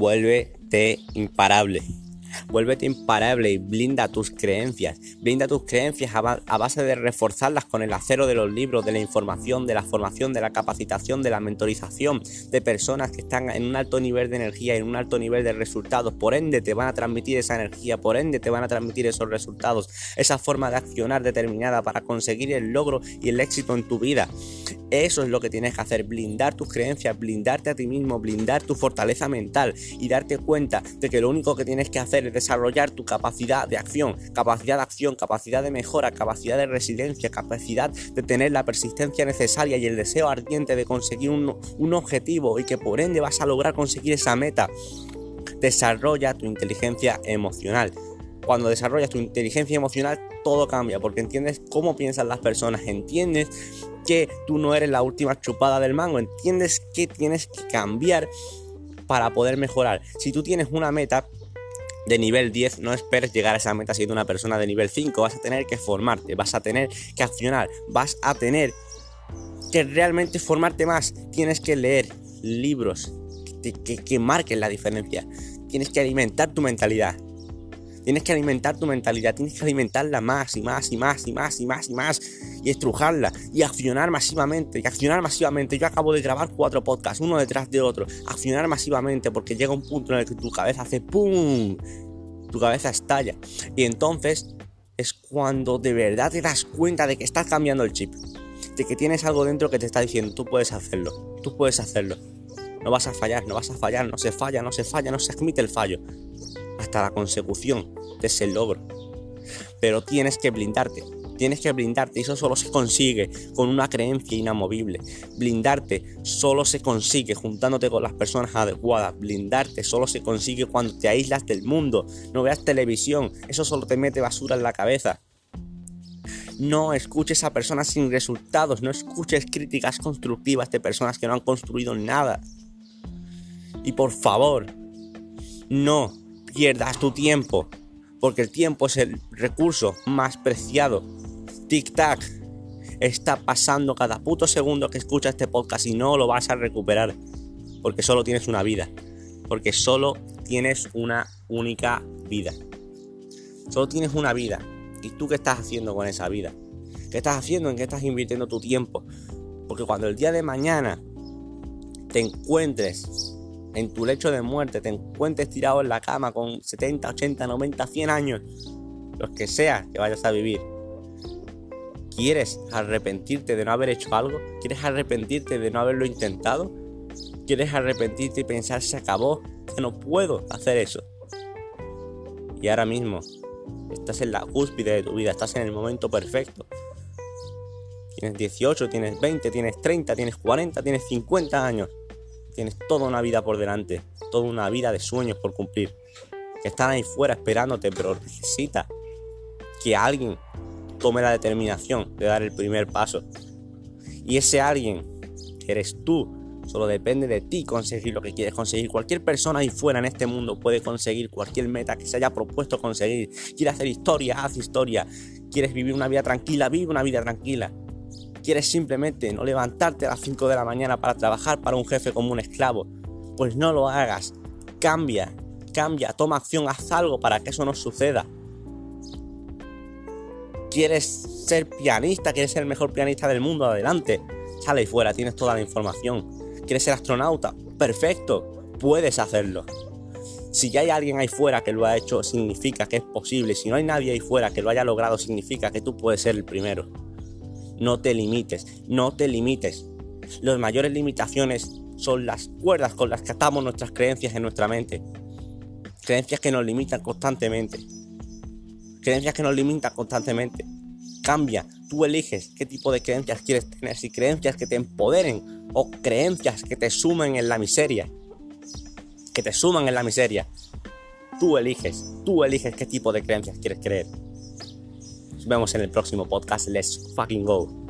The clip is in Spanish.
vuélvete imparable. Vuélvete imparable y blinda tus creencias. Blinda tus creencias a, base de reforzarlas con el acero de los libros, de la información, de la formación, de la capacitación, de la mentorización, de personas que están en un alto nivel de energía en un alto nivel de resultados. Por ende, te van a transmitir esa energía, por ende, te van a transmitir esos resultados, esa forma de accionar determinada para conseguir el logro y el éxito en tu vida. Eso es lo que tienes que hacer, blindar tus creencias, blindarte a ti mismo, blindar tu fortaleza mental y darte cuenta de que lo único que tienes que hacer es desarrollar tu capacidad de acción, capacidad de acción, capacidad de mejora, capacidad de resiliencia, capacidad de tener la persistencia necesaria y el deseo ardiente de conseguir un, un objetivo y que por ende vas a lograr conseguir esa meta. Desarrolla tu inteligencia emocional cuando desarrollas tu inteligencia emocional, todo cambia, porque entiendes cómo piensan las personas, entiendes que tú no eres la última chupada del mango, entiendes que tienes que cambiar para poder mejorar. Si tú tienes una meta de nivel 10, no esperes llegar a esa meta siendo una persona de nivel 5, vas a tener que formarte, vas a tener que accionar, vas a tener que realmente formarte más, tienes que leer libros que, que marquen la diferencia, tienes que alimentar tu mentalidad, Tienes que alimentar tu mentalidad, tienes que alimentarla más y más y más y más y más y más y estrujarla y accionar masivamente y accionar masivamente. Yo acabo de grabar cuatro podcasts, uno detrás de otro. Accionar masivamente porque llega un punto en el que tu cabeza hace ¡pum! Tu cabeza estalla. Y entonces es cuando de verdad te das cuenta de que estás cambiando el chip. De que tienes algo dentro que te está diciendo, tú puedes hacerlo, tú puedes hacerlo. No vas a fallar, no vas a fallar, no se falla, no se falla, no se admite el fallo hasta la consecución de ese logro. Pero tienes que blindarte, tienes que blindarte y eso solo se consigue con una creencia inamovible. Blindarte solo se consigue juntándote con las personas adecuadas. Blindarte solo se consigue cuando te aíslas del mundo. No veas televisión, eso solo te mete basura en la cabeza. No escuches a personas sin resultados, no escuches críticas constructivas de personas que no han construido nada. Y por favor, no pierdas tu tiempo, porque el tiempo es el recurso más preciado. Tic-tac, está pasando cada puto segundo que escuchas este podcast y no lo vas a recuperar, porque solo tienes una vida, porque solo tienes una única vida. Solo tienes una vida. ¿Y tú qué estás haciendo con esa vida? ¿Qué estás haciendo? ¿En qué estás invirtiendo tu tiempo? Porque cuando el día de mañana te encuentres en tu lecho de muerte, te encuentres tirado en la cama con 70, 80, 90, 100 años, los que sea que vayas a vivir, ¿quieres arrepentirte de no haber hecho algo? ¿Quieres arrepentirte de no haberlo intentado? ¿Quieres arrepentirte y pensar se acabó? Que no puedo hacer eso. Y ahora mismo estás en la cúspide de tu vida, estás en el momento perfecto. Tienes 18, tienes 20, tienes 30, tienes 40, tienes 50 años. Tienes toda una vida por delante, toda una vida de sueños por cumplir. Que están ahí fuera esperándote, pero necesita que alguien tome la determinación de dar el primer paso. Y ese alguien, eres tú, solo depende de ti conseguir lo que quieres conseguir. Cualquier persona ahí fuera en este mundo puede conseguir cualquier meta que se haya propuesto conseguir. Quieres hacer historia, haz historia. Quieres vivir una vida tranquila, vive una vida tranquila quieres simplemente no levantarte a las 5 de la mañana para trabajar para un jefe como un esclavo, pues no lo hagas. Cambia, cambia, toma acción, haz algo para que eso no suceda. ¿Quieres ser pianista? ¿Quieres ser el mejor pianista del mundo? Adelante. Sale ahí fuera, tienes toda la información. ¿Quieres ser astronauta? Perfecto, puedes hacerlo. Si ya hay alguien ahí fuera que lo ha hecho, significa que es posible. Si no hay nadie ahí fuera que lo haya logrado, significa que tú puedes ser el primero. No te limites, no te limites. Las mayores limitaciones son las cuerdas con las que atamos nuestras creencias en nuestra mente. Creencias que nos limitan constantemente. Creencias que nos limitan constantemente. Cambia, tú eliges qué tipo de creencias quieres tener, si creencias que te empoderen o creencias que te sumen en la miseria. Que te suman en la miseria. Tú eliges, tú eliges qué tipo de creencias quieres creer. Nos vemos en el próximo podcast. Let's fucking go.